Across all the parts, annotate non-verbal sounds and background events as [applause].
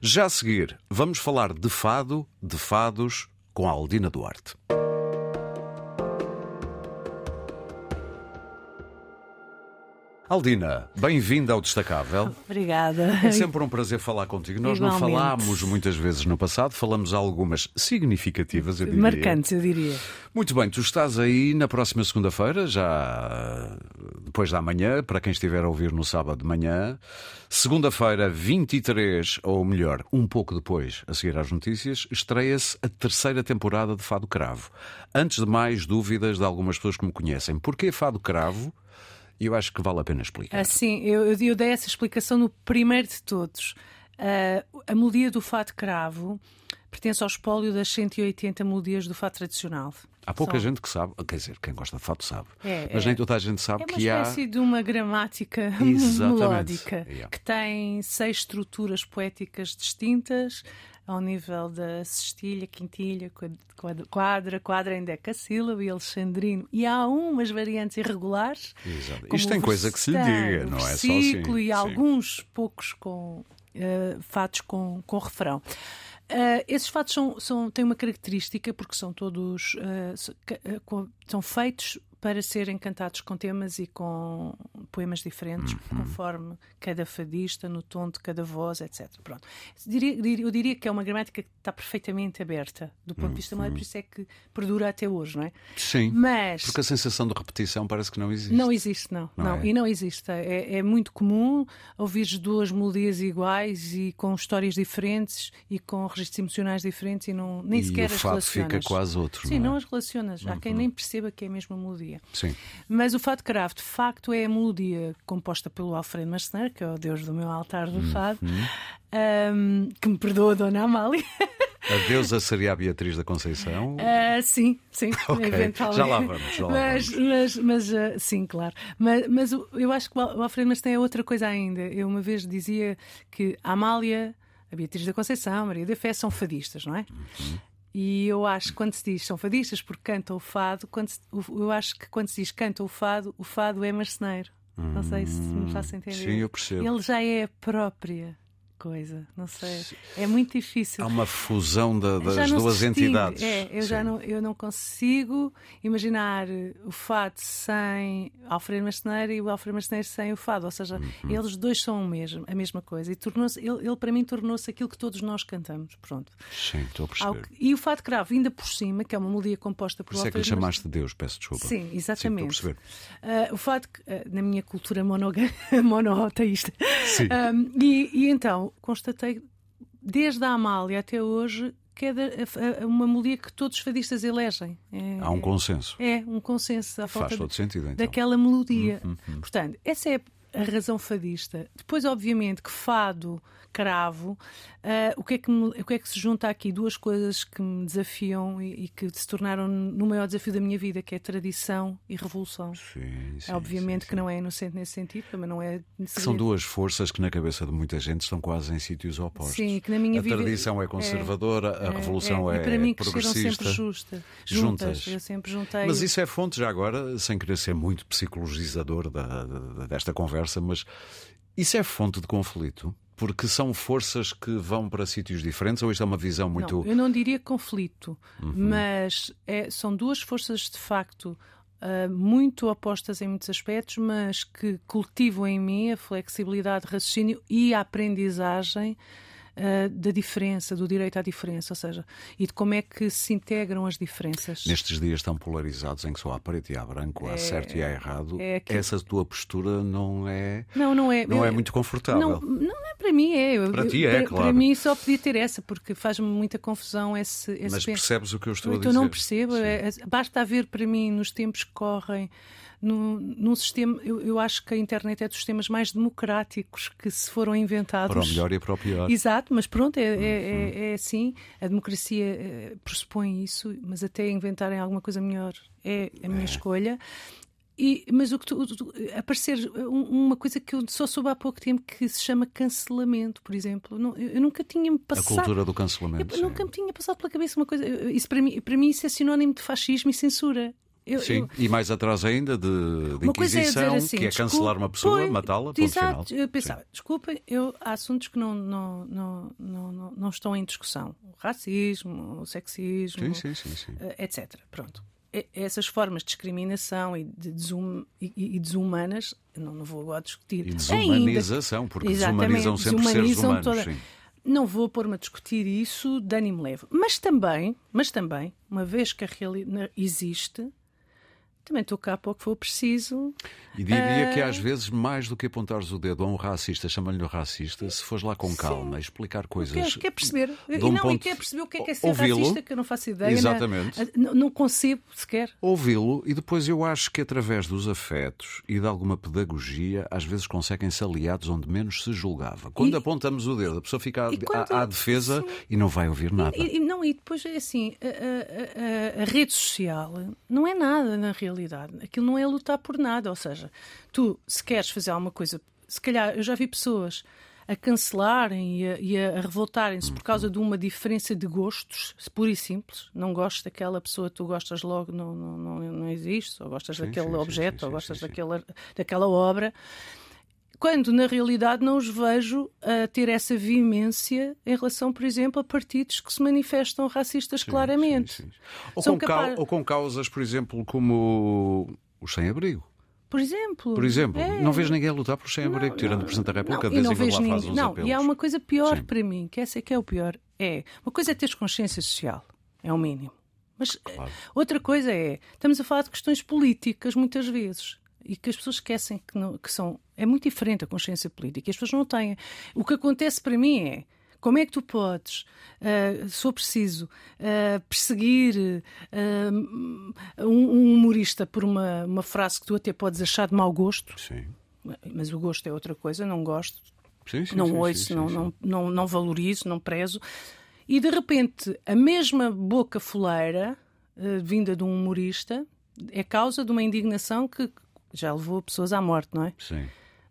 Já a seguir, vamos falar de fado, de fados, com a Aldina Duarte. Aldina, bem-vinda ao Destacável. Obrigada. É sempre um prazer falar contigo. Nós não Igualmente. falámos muitas vezes no passado, falamos algumas significativas, eu diria. Marcantes, eu diria. Muito bem, tu estás aí na próxima segunda-feira, já depois da manhã, para quem estiver a ouvir no sábado de manhã. Segunda-feira, 23, ou melhor, um pouco depois, a seguir às notícias, estreia-se a terceira temporada de Fado Cravo. Antes de mais, dúvidas de algumas pessoas que me conhecem. Porquê Fado Cravo? E eu acho que vale a pena explicar. Assim, eu, eu dei essa explicação no primeiro de todos. Ah, a melodia do fado cravo pertence ao espólio das 180 melodias do fado tradicional. Há pouca São- gente que sabe, quer dizer, quem gosta de fado sabe, É, mas é. nem toda a gente É sabe uma que há. espécie de uma gramática [laughs] Exatamente. melódica Yeah. que tem seis estruturas poéticas distintas ao nível da sextilha, quintilha, quad- quad- quadra, quadra em decassílabo e alexandrino. E há umas variantes irregulares. Exato. Isto tem coisa que se lhe diga, não é só assim. E Sim. alguns poucos com eh, fatos com, com refrão. Eh, esses fatos são, são- têm uma característica porque são todos com- são feitos para serem cantados com temas e com poemas diferentes, Uhum. conforme cada fadista, no tom de cada voz, etc. Pronto. Eu diria que é uma gramática que está perfeitamente aberta do ponto de vista Uhum. por isso é que perdura até hoje, não é? Sim. Mas Porque a sensação de repetição parece que não existe. não existe, não. Não não, é? E não existe. É, é muito comum ouvir duas melodias iguais e com histórias diferentes e com registros emocionais diferentes e não, nem e sequer o as relacionas. fica quase outro. Sim, não, não é? as relacionas. Há quem nem perceba que é a mesma melodia. Sim. Mas o fado cravo, de facto, é a melodia composta pelo Alfredo Marceneiro, que é o deus do meu altar Uhum. do fado, ahm, que me perdoa, Dona Amália. A deusa seria a Beatriz da Conceição. [laughs] Ah, sim, sim, [laughs] Ok, eventualmente. já lá vamos, já lá mas, vamos. mas, mas, ah, sim, claro. Mas, mas eu acho que o Al- o Alfredo Mas tem outra coisa ainda. Eu uma vez dizia que a Amália, a Beatriz da Conceição, a Maria da Fé são fadistas, não é? Uhum. E eu acho que quando se diz são fadistas porque cantam o fado, quando se- eu acho que quando se diz canta o fado, o fado é marceneiro. Não sei se me faço entender. Sim, eu percebo. Ele já é a própria coisa, não sei. É muito difícil. Há uma fusão da- Já das duas entidades. É, eu já Sim. não, eu não consigo imaginar o fado sem Alfredo Marceneiro e o Alfredo Marceneiro sem o fado. Ou seja, Uhum. eles dois são o mesmo, a mesma coisa. E tornou-se, ele, ele, para mim tornou-se aquilo que todos nós cantamos. Pronto. Sim, estou a perceber. que- E o fado cravo, ainda por cima, que é uma melodia composta por Por isso é que lhe chamaste de Deus, peço desculpa. Sim, exatamente. Sim, estou a perceber. Ah, o fato que, ah, na minha cultura monoteísta. [laughs] Sim. Ah, e, e então constatei, desde a Amália até hoje, que é uma melodia que todos os fadistas elegem. É, Há um consenso. é um consenso à Faz falta todo sentido, então. daquela melodia. Portanto, essa é a razão fadista. Depois, obviamente, que fado, cravo, ah, o, que é que me- o que é que se junta aqui? Duas coisas que me desafiam e, e que se tornaram no maior desafio da minha vida, que é tradição e revolução. Sim, sim, obviamente sim, que não é inocente nesse sentido, também não é. São duas forças que na cabeça de muita gente estão quase em sítios opostos. Sim, que na minha a vida- tradição é conservadora, a revolução é, E para mim cresceram progressista. sempre justa, Juntas. juntas. Eu sempre juntei. Mas isso é fonte, já agora, sem querer ser muito psicologizador da- da- desta conversa, mas isso é fonte de conflito? Porque são forças que vão para sítios diferentes ou isto é uma visão muito. Não, eu não diria conflito, Uhum. mas é- são duas forças de facto ah, muito opostas em muitos aspectos, mas que cultivam em mim a flexibilidade de raciocínio e a aprendizagem ah, da diferença, do direito à diferença, ou seja, e de como é que se integram as diferenças. Nestes dias tão polarizados em que só há preto e há branco, há certo e há errado, é aquilo- essa tua postura não é, Não, não é. não é eu- muito confortável. Não, não é para mim, é. Eu- Para eu- ti é, para, claro. Para mim só podia ter essa, porque faz-me muita confusão esse, esse Mas percebes o que eu estou a Então dizer? não percebo. É- é- basta haver para mim, nos tempos que correm, num, num sistema. Eu, eu acho que a internet é dos sistemas mais democráticos que se foram inventados. Para o melhor e para o pior. Exato, mas pronto, é, é, é, é assim. A democracia eh, pressupõe isso, mas até inventarem alguma coisa melhor é a minha escolha. E, mas o que tu, tu- aparecer um- uma coisa que eu só soube há pouco tempo que se chama cancelamento, por exemplo. Não, eu, eu nunca tinha me A passado. cultura do cancelamento. Eu nunca me tinha passado pela cabeça uma coisa. Isso para mim, para mim isso é sinónimo de fascismo e censura. Eu, Sim, eu... e mais atrás ainda de, de uma coisa Inquisição, é dizer assim, que é cancelar uma pessoa, matá-la, ponto exato, final. Eu pensava, Sim. desculpem, eu, há assuntos que não, não, não, não, não, não estão em discussão. O racismo, o sexismo, Sim, sim, sim, sim. eh, etc. Pronto. Essas formas de discriminação e, de desum, e, e desumanas, não, não vou agora discutir. E Ainda- desumanização, porque Exatamente, desumanizam sempre seres desumanizam humanos. toda- Sim. Não vou pôr-me a discutir isso de ânimo leve. Mas também, mas também, uma vez que a realidade existe, também estou cá para o que for preciso. E diria Ah. que às vezes, mais do que apontares o dedo a um racista, chamando-lhe racista, se fores lá com calma, explicar coisas. Quer, quer perceber? de e um não, e ponto- quer perceber o que é, que é ser racista, que eu não faço ideia. Exatamente. né? Não, não concebo sequer. Ouvi-lo e depois eu acho que através dos afetos e de alguma pedagogia, às vezes conseguem-se aliados onde menos se julgava. Quando E- apontamos o dedo, a pessoa fica à, E quando- à- à defesa e não vai ouvir nada. E, e- não, e depois é assim, a, a- a- a rede social não é nada na realidade. Aquilo não é lutar por nada. Ou seja, tu, se queres fazer alguma coisa, se calhar eu já vi pessoas a cancelarem e a, e a revoltarem-se por causa de uma diferença de gostos, pura e simples. Não gostas daquela pessoa, tu gostas logo, não, não, não, não existe, ou gostas Sim, daquele sim, objeto, sim, ou gostas daquela, daquela obra. Quando, na realidade, não os vejo a ter essa veemência em relação, por exemplo, a partidos que se manifestam racistas claramente. Sim, sim. Ou, com capaz- ou com causas, por exemplo, como os sem-abrigo. Por exemplo. Por exemplo, é. não vejo ninguém a lutar por sem-abrigo, tirando o Presidente da República, não, de vez não vejo faz ninguém. uns Não, apelos. e há uma coisa pior Sim. para mim, que essa é que é o pior. É, uma coisa é teres consciência social, é o mínimo. Mas eh, Claro. outra coisa é, estamos a falar de questões políticas muitas vezes. E que as pessoas esquecem que, não- que são. É muito diferente a consciência política. As pessoas não têm. O que acontece para mim é. Como é que tu podes, ah, se for preciso, ah, perseguir ah, um, um humorista por uma, uma frase que tu até podes achar de mau gosto, Sim. mas o gosto é outra coisa, não gosto, Sim, sim, não sim, ouço, não, não, não, não valorizo, não prezo. E de repente, a mesma boca foleira, vinda de um humorista, é causa de uma indignação que já levou pessoas à morte, não é? Sim.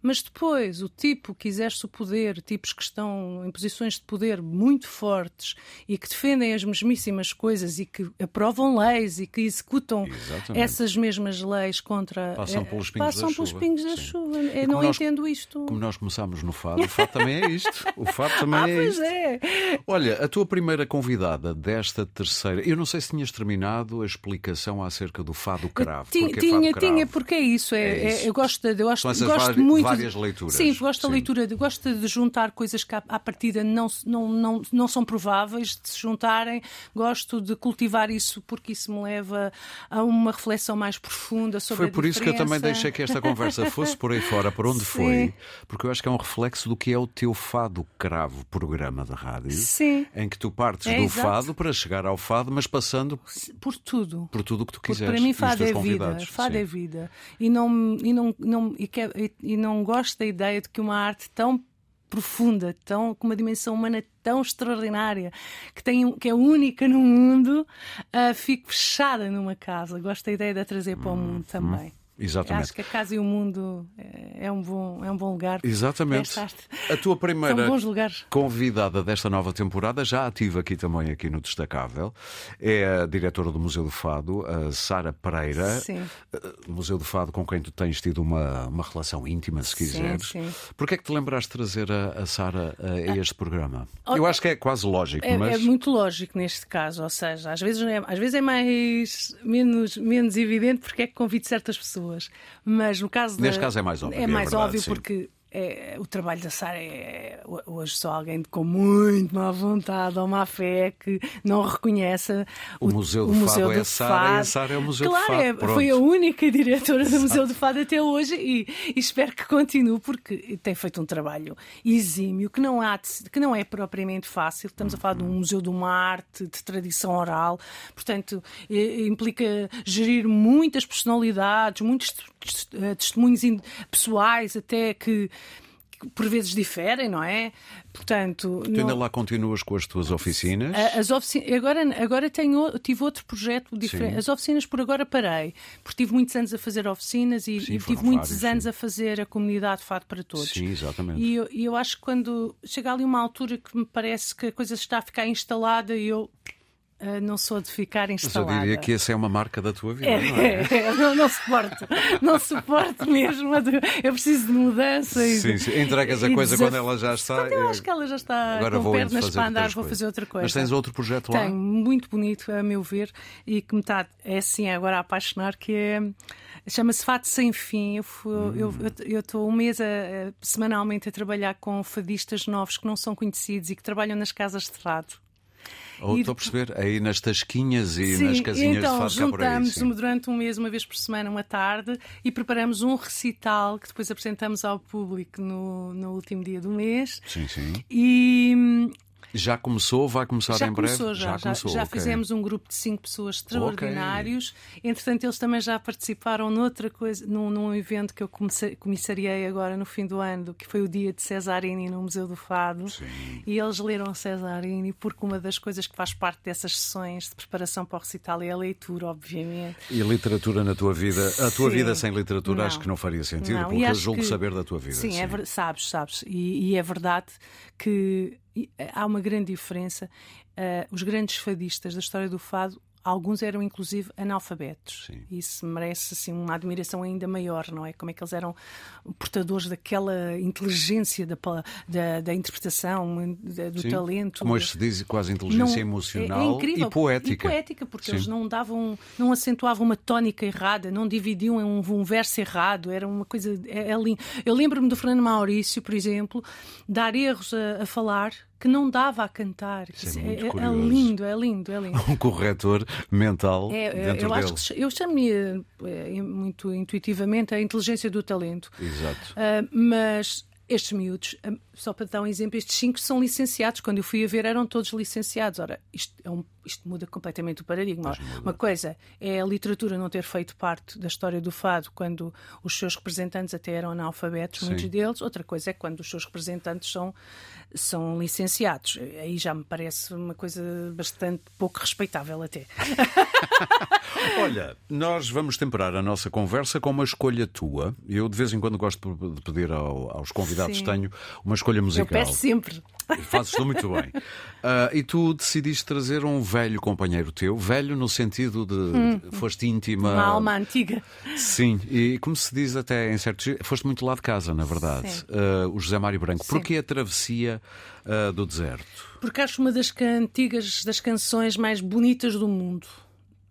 Mas depois, o tipo que exerce o poder, tipos que estão em posições de poder muito fortes e que defendem as mesmíssimas coisas e que aprovam leis e que executam Exatamente. essas mesmas leis contra. Passam eh, pelos pingos passam da pelos chuva. pingos da chuva. Eu não nós- entendo isto. Como nós começámos no fado, o fado também é isto. O fado [laughs] também Ah, é pois isto. é. Olha, a tua primeira convidada desta terceira, eu não sei se tinhas terminado a explicação acerca do fado cravo. Tinha, é tinha, fado cravo. tinha, porque é isso. É, É é- isso. eu gosto, eu essas gosto vari- muito. Várias de, leituras. Sim, gosto da leitura, de, gosto de juntar coisas que à, à partida não, não, não, não são prováveis de se juntarem. Gosto de cultivar isso porque isso me leva a uma reflexão mais profunda sobre Foi por isso que eu também deixei que esta conversa [laughs] fosse por aí fora, por onde Sim. foi, porque eu acho que é um reflexo do que é o teu fado cravo programa da rádio, Sim, em que tu partes É, do exato. fado para chegar ao fado, mas passando por tudo. por tudo o que tu Porque quiseres. para mim fado é vida, fado Sim. é vida. E não, e, não, não, e, quer- e- e não gosto da ideia de que uma arte tão profunda, tão, com uma dimensão humana tão extraordinária, que, tem, que é única no mundo, ah, fique fechada numa casa. Gosto da ideia de a trazer para o mundo também. Exatamente. Acho que a casa e o mundo é, é um, bom, é um bom lugar. Exatamente. A tua primeira convidada desta nova temporada, já ativa aqui também aqui no Destacável, é a diretora do Museu do Fado, a Sara Pereira. Sim. Uh, Museu do Fado com quem tu tens tido uma, uma relação íntima, se quiseres. sim. Porquê é que te lembraste de trazer a, a Sara a, a este programa? Oh, Eu acho que é quase lógico, É, mas é muito lógico neste caso, ou seja, às vezes é, às vezes é mais menos, menos evidente porque é que convido certas pessoas, mas no caso Neste da- caso é mais óbvio, É é mais verdade, óbvio sim. porque é, o trabalho da Sara é hoje só alguém com muito má vontade ou má fé que não reconhece O Museu do Fado é a Sara e a Sara é o Museu do claro, Fado, é- pronto. foi a única diretora do Museu do Fado até hoje e, e espero que continue porque tem feito um trabalho exímio que não, há de- que não é propriamente fácil. Estamos a falar de um museu de uma arte de tradição oral, portanto eh, implica gerir muitas personalidades, muitos eh, testemunhos pessoais até que que por vezes diferem, não é? Portanto, tu ainda não- lá continuas com as tuas oficinas. As oficinas, agora, agora tenho, tive outro projeto diferente. Sim. As oficinas por agora parei, porque tive muitos anos a fazer oficinas e, Sim, e tive muitos vários, anos sim. a fazer a comunidade Fado para Todos. Sim, exatamente. E eu, e eu acho que quando chega ali uma altura que me parece que a coisa está a ficar instalada e eu Uh, não sou de ficar instalada. Mas eu diria que essa é uma marca da tua vida, é, não é? [laughs] é não, não, suporto, não suporto mesmo. Eu preciso de mudança. E sim, sim. Entregas a coisa quando ela já está. Quando eu acho que ela já está Agora com pernas para andar, vou fazer outra coisa. Mas tens outro projeto lá? Tenho, muito bonito, a meu ver, e que me está, é assim, agora a apaixonar, que é. Chama-se Fato Sem Fim. Eu hum. estou um mês a, semanalmente a trabalhar com fadistas novos que não são conhecidos e que trabalham nas casas de fado. Ou estou a perceber, aí nas tasquinhas e sim, nas casinhas então, de fado juntamos aí, durante um mês, uma vez por semana, uma tarde, e preparamos um recital que depois apresentamos ao público no, no último dia do mês. Sim, sim. E, já começou? Vai começar já em começou, breve? Já, já começou, já, okay. fizemos um grupo de cinco pessoas extraordinários. Okay. Entretanto, eles também já participaram noutra coisa, num, num evento que eu comissariei agora no fim do ano, que foi o dia de Cesarini no Museu do Fado. Sim. E eles leram Cesarini porque uma das coisas que faz parte dessas sessões de preparação para o recital é a leitura, obviamente. E a literatura na tua vida? A tua vida sem literatura não. acho que não faria sentido, não. porque eu julgo que... saber da tua vida. Sim, é Sim. É, sabes, sabes. E, e é verdade que há uma grande diferença. Uh, os grandes fadistas da história do fado Alguns eram inclusive analfabetos. Sim. Isso merece assim, uma admiração ainda maior, não é? Como é que eles eram portadores daquela inteligência da, da, da interpretação, da, do Sim. talento. Como hoje se diz, quase inteligência não, emocional é, é e poética. E poética, porque Sim. eles não davam, não acentuavam uma tónica errada, não dividiam um, um verso errado, era uma coisa. É, é. Eu lembro-me do Fernando Maurício, por exemplo, dar erros a, a falar que não dava a cantar. Isso é, é, é, é, lindo, é lindo, é lindo. [laughs] Um corretor mental é, dentro eu dele. Acho que, eu chamo-lhe eh, muito intuitivamente a inteligência do talento. Exato. Uh, mas estes miúdos, ah, só para dar um exemplo, estes cinco são licenciados. Quando eu fui a ver, eram todos licenciados. Ora, isto, é um, isto muda completamente o paradigma. Uma coisa é a literatura não ter feito parte da história do fado quando os seus representantes até eram analfabetos, Sim. muitos deles. Outra coisa é quando os seus representantes são, são licenciados. Aí já me parece uma coisa bastante pouco respeitável até. [laughs] Olha, nós vamos temperar a nossa conversa com uma escolha tua. Eu de vez em quando gosto de pedir ao, aos convidados que tenho uma escolha musical. Eu peço sempre. Fazes tudo muito bem. Uh, e tu decidiste trazer um velho companheiro teu, velho no sentido de hum. foste íntima. Uma alma antiga. Sim, e como se diz até em certos. Foste muito lá de casa, na verdade. Uh, o José Mário Branco. Sim. Porquê a travessia uh, do deserto? Porque acho uma das antigas das canções mais bonitas do mundo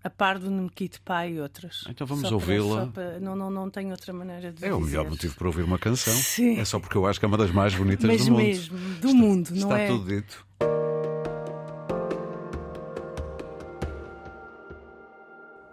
a par do Nemquite Pai e outras. Então vamos ouvi-la. Não, não, não tenho outra maneira de É dizer. o melhor motivo para ouvir uma canção. Sim. É só porque eu acho que é uma das mais bonitas Mas do mundo. mesmo, do está, mundo, não está é? Está tudo dito.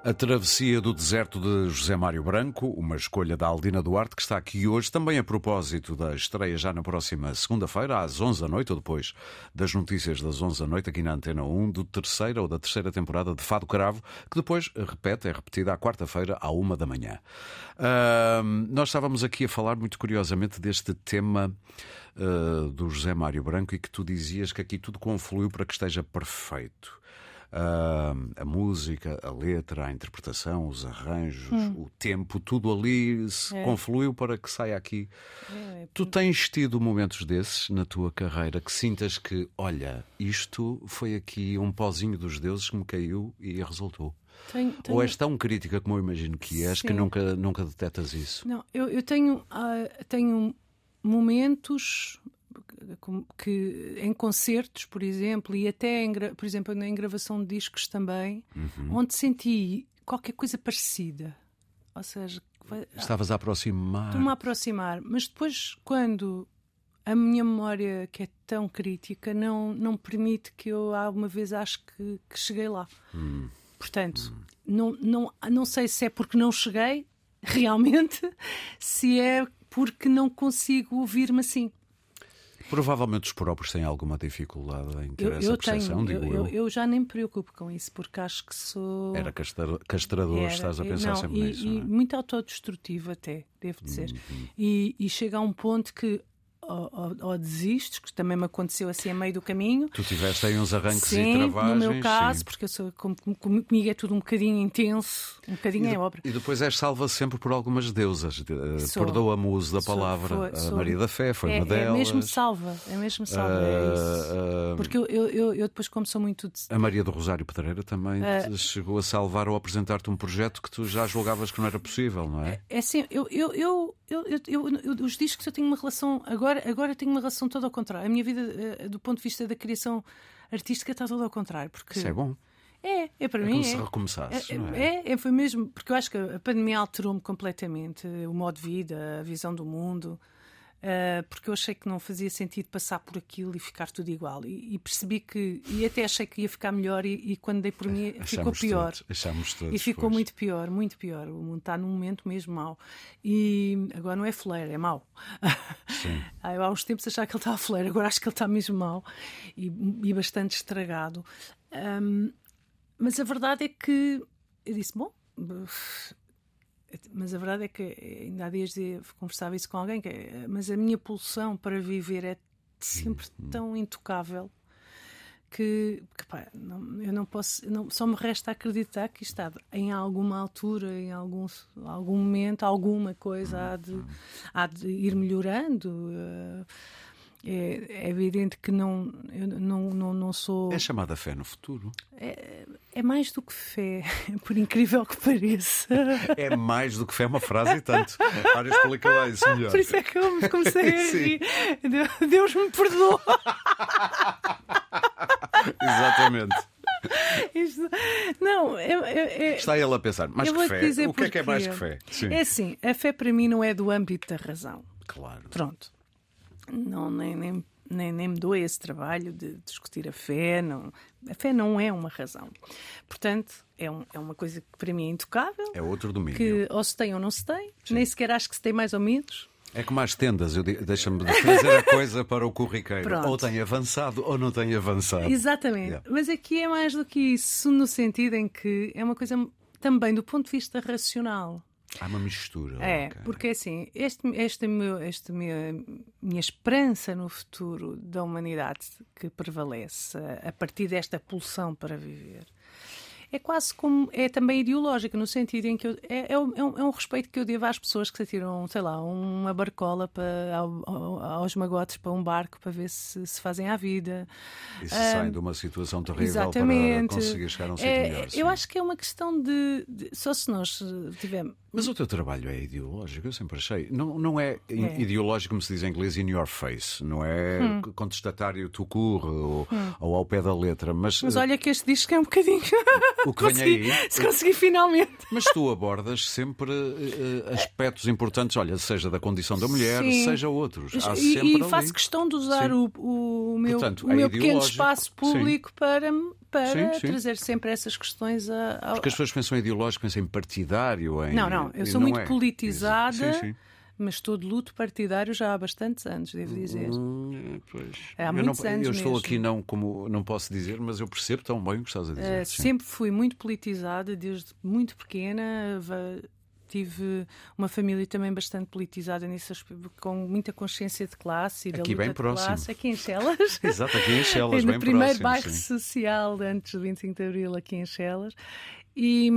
A Travessia do Deserto de José Mário Branco, uma escolha da Aldina Duarte, que está aqui hoje, também a propósito da estreia já na próxima segunda-feira, às 11 da noite, ou depois das notícias das 11 da noite, aqui na Antena 1, do terceira ou da terceira temporada de Fado Cravo, que depois repete, é repetida à quarta-feira, à uma da manhã. Uh, nós estávamos aqui a falar muito curiosamente deste tema uh, do José Mário Branco e que tu dizias que aqui tudo confluiu para que esteja perfeito. Uh, a música, a letra, a interpretação, os arranjos, hum. o tempo, tudo ali se é. confluiu para que saia aqui. É, é. Tu tens tido momentos desses na tua carreira que sintas que, olha, isto foi aqui um pozinho dos deuses que me caiu e resultou? Tenho, tenho... Ou és tão crítica como eu imagino que és Sim. que nunca, nunca detectas isso? Não, eu, eu tenho, uh, tenho momentos que em concertos, por exemplo, e até em, por exemplo em gravação de discos também, uhum. onde senti qualquer coisa parecida. Ou seja, estavas a aproximar. Estou-me a aproximar, mas depois quando a minha memória, que é tão crítica, não, não permite que eu alguma vez acho que, que cheguei lá. Hum. Portanto, hum. Não, não, não sei se é porque não cheguei [laughs] realmente, se é porque não consigo ouvir-me assim. Provavelmente os próprios têm alguma dificuldade em ter eu, essa eu percepção, tenho, digo eu, eu. eu. já nem me preocupo com isso, porque acho que sou. Era castrador, Era, estás a pensar não, sempre e, nisso. E não é? muito autodestrutivo, até, devo dizer. Uhum. E, e chega a um ponto que ou, ou, desistes, que também me aconteceu assim a meio do caminho. Tu tiveste aí uns arranques sim, e travagens. no meu caso, sim. porque eu sou, como, comigo é tudo um bocadinho intenso, um bocadinho e é obra. E depois és salva sempre por algumas deusas. Perdoa-me o uso da sou, palavra. Foi, a sou. Maria da Fé foi é, uma delas. É mesmo salva, é mesmo salva, uh, é. Uh, porque eu, eu, eu, depois, como sou muito. A Maria do Rosário Pedreira também uh, chegou a salvar ou apresentar-te um projeto que tu já julgavas que não era possível, não é? É, é assim, eu, eu, eu, eu, eu, eu, os discos eu tenho uma relação. Agora, agora tenho uma relação toda ao contrário. A minha vida, do ponto de vista da criação artística, está toda ao contrário. Porque... Isso é bom. É, é para é mim. Como é. se recomeçasses, é, não é? é? foi mesmo, porque eu acho que a pandemia alterou-me completamente o modo de vida, a visão do mundo, uh, porque eu achei que não fazia sentido passar por aquilo e ficar tudo igual. E, e percebi que, e até achei que ia ficar melhor, e, e quando dei por mim Achamos ficou pior. Todos, achamos todos, e ficou pois. muito pior, muito pior. O mundo está num momento mesmo mau. E agora não é fleira, é mau. Sim. [laughs] eu há uns tempos achava que ele estava fleira, agora acho que ele está mesmo mau e, e bastante estragado. Um, mas a verdade é que eu disse: bom, mas a verdade é que ainda há dias conversava isso com alguém, que, mas a minha pulsão para viver é sempre tão intocável que, que pá, não, eu não posso, não, só me resta acreditar que está em alguma altura, em algum, algum momento, alguma coisa há de, há de ir melhorando. Uh, é, é, evidente que não, eu não, não, não sou. É chamada fé no futuro? É, é, mais do que fé, [laughs] por incrível que pareça. É mais do que fé, é uma frase e tanto. Ora, explica lá isso melhor. Por isso é que eu me comecei a rir. Deus me perdoa. [laughs] Exatamente. Isto, não, eu, eu, está ele a pensar, mais que fé? O que é que é mais que fé? Sim. É assim, a fé para mim não é do âmbito da razão. Claro. Pronto não, nem, nem, nem, nem me dou esse trabalho de discutir a fé. Não, a fé não é uma razão. Portanto, é, um, é uma coisa que para mim é intocável. É outro domínio. Que ou se tem ou não se tem. Sim. Nem sequer acho que se tem mais ou menos. É como as tendas, deixa-me trazer a coisa para o corriqueiro. Pronto. Ou tem avançado ou não tem avançado. Exatamente. Yeah. Mas aqui é mais do que isso, no sentido em que é uma coisa também do ponto de vista racional. Há uma mistura. É, okay. porque assim, este, este meu, este meu, minha esperança no futuro da humanidade que prevalece a, partir desta pulsão para viver é quase como. é também ideológica, no sentido em que eu, é, é, um, é, um, respeito que eu devo às pessoas que se atiram, sei lá, uma barcola para, ao, aos magotes para um barco para ver se se fazem à vida. E se um, saem de uma situação terrível exatamente. para conseguir chegar a um sítio é, melhor. Eu acho que é uma questão de, de. Só se nós tivermos. Mas o teu trabalho é ideológico, eu sempre achei. Não, não é, é. ideológico, como se diz em inglês, in your face. Não é hum. contestatário tu curre ou, hum. ou, ao pé da letra. Mas, mas olha que este disco é um bocadinho. O que [laughs] vem aí. Se consegui finalmente. Mas tu abordas sempre uh, aspectos importantes, olha, seja da condição da mulher, Sim. seja outros. Há e, e faço questão de usar o, o, meu, Portanto, o é meu pequeno espaço público sim. para, para sim, sim. trazer sempre essas questões a, a... Porque as pessoas pensam em ideológico, pensam em partidário. Em... Não, não, eu sou não muito é. politizada. Sim. Mas estou de luto partidário já há bastantes anos, devo dizer. Hum, pois. Há eu muitos não, anos Eu estou mesmo. aqui, não, como, não posso dizer, mas eu percebo tão bem o que estás a dizer. Uh, sempre fui muito politizada, desde muito pequena. Tive uma família também bastante politizada nisso, com muita consciência de classe e da aqui luta bem de próximo. classe. Aqui em [laughs] Chelas. Exato, aqui em Chelas, no bem primeiro próximo, bairro sim. social antes do 25 de Abril, aqui em Chelas. E,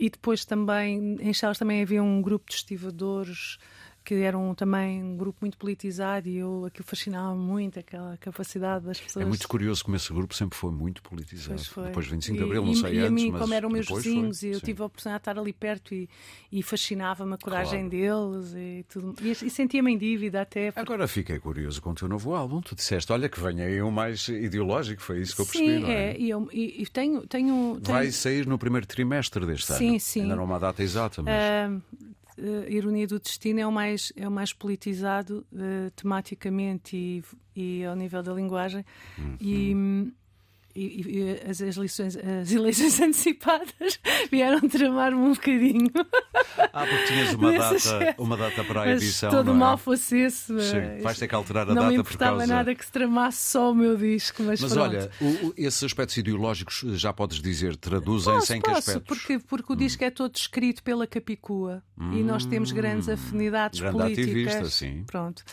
e depois também, em Chelas também havia um grupo de estivadores que eram também um grupo muito politizado e eu aquilo fascinava muito aquela capacidade das pessoas. É muito curioso como esse grupo sempre foi muito politizado. Foi. Depois de 25 de Abril, e, não sei e antes, a mim, como eram meus vizinhos, foi. e eu Sim. tive a oportunidade de estar ali perto e, e fascinava-me a coragem Claro. deles e tudo. E, e sentia-me em dívida até. porque- Agora fiquei curioso com o teu novo álbum. Tu disseste, olha, que venha aí um mais ideológico, foi isso que eu percebi, Sim, não é? é. E, eu, e, tenho, tenho, tenho Vai sair no primeiro trimestre deste Sim, ano. sim. Ainda não há uma data exata, mas. Ah, a Ironia do Destino é o mais, é o mais politizado eh, tematicamente e, e ao nível da linguagem. Uhum. E, e, e as, as, lições, as eleições [laughs] antecipadas vieram tramar-me um bocadinho. Ah, porque tinhas uma, data, uma data para a Mas edição. todo não é? mal fosse esse. Sim, vais ter que alterar a não data me por importava causa. nada que se tramasse só o meu disco. Mas, Mas olha, o- esses aspectos ideológicos, já podes dizer, traduzem-se em que posso, aspectos? porque, porque o disco é todo escrito pela Capicua e nós temos grandes afinidades Grande políticas. ativista, sim. Pronto.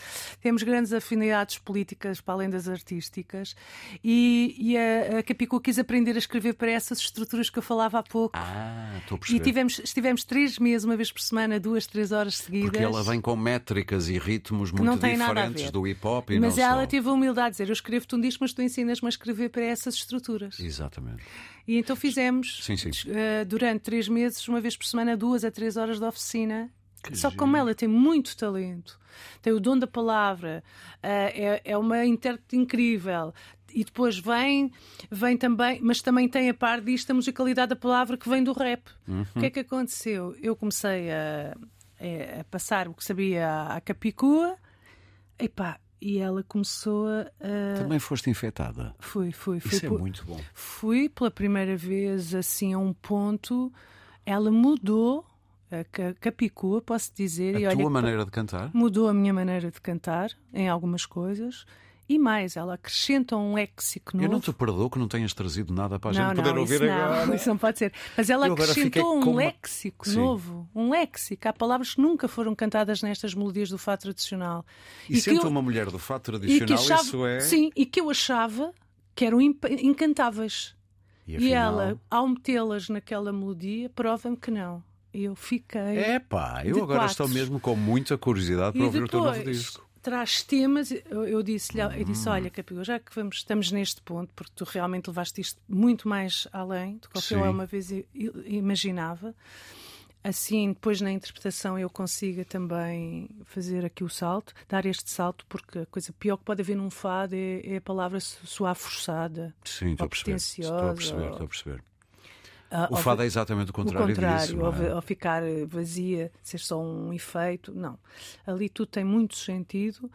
Temos grandes afinidades políticas para além das artísticas e, e a, a Capicua quis aprender a escrever para essas estruturas que eu falava há pouco. Ah, estou a E perceber. tivemos, estivemos três meses, uma vez por semana, duas, três horas seguidas. Porque ela vem com métricas e ritmos muito diferentes do hip hop e Mas ela só. teve a humildade de dizer: Eu escrevo-te um disco, mas tu ensinas-me a escrever para essas estruturas. Exatamente. E então fizemos Sim, sim. eh, durante três meses, uma vez por semana, duas a três horas de oficina. Que Só que como ela tem muito talento, tem o dom da palavra, eh, é, é uma intérprete incrível. E depois vem, vem também, mas também tem a par disto a musicalidade da palavra que vem do rap. Uhum. O que é que aconteceu? Eu comecei a, a- passar o que sabia à, Capicua, epá, e ela começou a. Também foste infectada. Fui, fui, fui. Isso é muito bom. Fui pela primeira vez assim a um ponto, ela mudou a Ca- Capicua, posso dizer, A e tua maneira de cantar? mudou a minha maneira de cantar em algumas coisas. E mais, ela acrescenta um léxico novo. Eu não te perdoo que não tenhas trazido nada para a gente não, poder não, ouvir não, agora. isso não pode ser. Mas ela acrescentou um uma- léxico novo, um léxico. Há palavras que nunca foram cantadas nestas melodias do fado tradicional. E, que sendo eu- uma mulher do fato e que tradicional, achava, isso é. Sim, e que eu achava que eram incantáveis. E, E afinal- ela, ao metê-las naquela melodia, prova-me que não. Eu fiquei. É pá, eu agora quatro. estou mesmo com muita curiosidade para e ouvir o teu novo depois disco. Traz temas. Eu, eu disse-lhe, eu disse. Olha, Capigol, já que vamos, estamos neste ponto, porque tu realmente levaste isto muito mais além do que eu uma vez imaginava. Assim, depois na interpretação eu consiga também fazer aqui o salto, dar este salto, porque a coisa pior que pode haver num fado é, é a palavra so- soar forçada. Sim, estou a perceber. Estou a perceber, ou- estou a perceber. Ah, O fado é exatamente o o contrário, contrário, disso. ou, é? ou ficar vazia, ser só um efeito. Não. Ali tudo tem muito sentido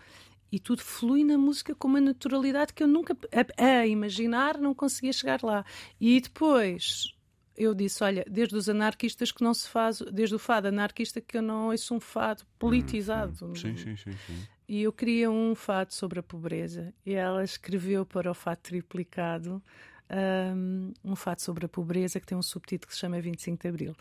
e tudo flui na música com uma naturalidade que eu nunca, a, a imaginar, não conseguia chegar lá. E depois eu disse: olha, desde os anarquistas que não se faz, desde o fado anarquista que eu não ouço um fado politizado. Sim, sim, sim, sim. E eu queria um fado sobre a pobreza. E ela escreveu para o fado triplicado um, um fado sobre a pobreza que tem um subtítulo que se chama 25 de Abril.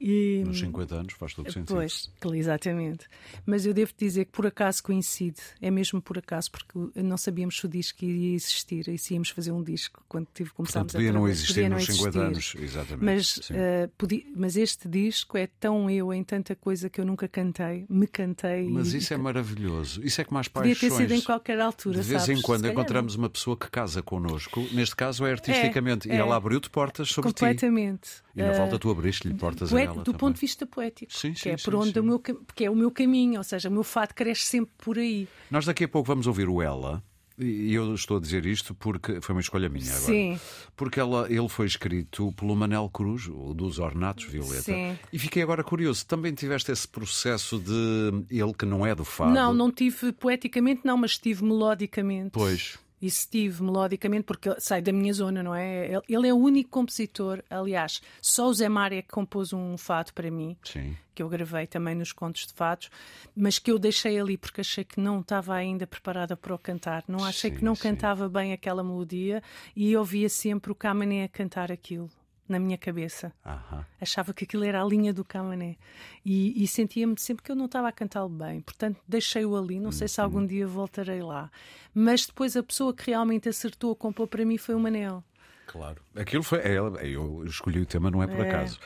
E, Nos 50 anos faz todo sentido. Pois, exatamente. Mas eu devo dizer que por acaso coincide, é mesmo por acaso, porque não sabíamos se o disco iria existir e se íamos fazer um disco quando tive, começámos Portanto, podia a não existir Podia não nos 50 anos. Exatamente. Mas, sim. eh, podia- mas este disco é tão eu em tanta coisa que eu nunca cantei, me cantei. Mas e- isso é maravilhoso. Isso é que mais Podia paixões. ter sido em qualquer altura. De vez sabes? em quando encontramos uma pessoa que casa connosco, neste caso é artisticamente, e é. ela abriu-te portas sobre ti. completamente. E na volta tu abriste-lhe portas a ela. do também. ponto de vista poético, Sim, que sim, é sim, por onde sim. O meu, cam- que é o meu caminho, ou seja, o meu fado cresce sempre por aí. Nós daqui a pouco vamos ouvir o Ela. E eu estou a dizer isto porque foi uma escolha minha agora. Sim. Porque ela, ele foi escrito pelo Manel Cruz, o dos Ornatos Violeta. Sim. E fiquei agora curioso. Também tiveste esse processo de ele que não é do fado? Não, não tive poeticamente, não, mas tive melodicamente. Pois. Isso tive melodicamente, porque sai da minha zona, não é? Ele- é o único compositor, aliás, só o Zé Mário é que compôs um fado para mim, Sim. que eu gravei também nos contos de fados, mas que eu deixei ali porque achei que não estava ainda preparada para o cantar. Não achei Sim, que não sim. cantava bem aquela melodia e ouvia sempre o Camané a cantar aquilo na minha cabeça. Aham. Achava que aquilo era a linha do Camané e, e sentia-me sempre que eu não estava a cantá-lo bem. Portanto, deixei-o ali. Não sei se algum dia voltarei lá. Mas depois a pessoa que realmente acertou a compor para mim foi o Manel. Claro. Aquilo foi. é ela- Eu escolhi o tema, não é por acaso.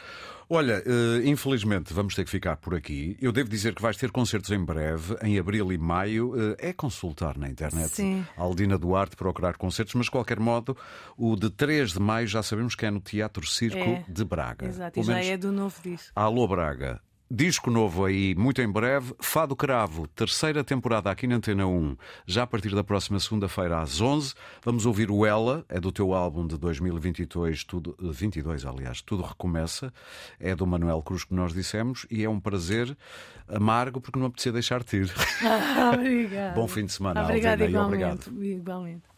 Olha, eh, infelizmente vamos ter que ficar por aqui. Eu devo dizer que vais ter concertos em breve, em abril e maio. Eh, é consultar na internet. Sim. Aldina Duarte, procurar concertos, mas de qualquer modo, o de 3 de maio já sabemos que é no Teatro Circo É. de Braga. Exato, e já menos- é do novo disco. Alô Braga. Disco novo aí, muito em breve. Fado Cravo, terceira temporada aqui na Antena 1, já a partir da próxima segunda-feira às 11. Vamos ouvir o Ela, é do teu álbum de 2022, tudo, eh, 22, aliás, Tudo Recomeça. É do Manuel Cruz que nós dissemos e é um prazer amargo porque não apetecia deixar-te ir. [laughs] [laughs] Obrigada. Bom fim de semana, Obrigada Aldina, igualmente. igualmente.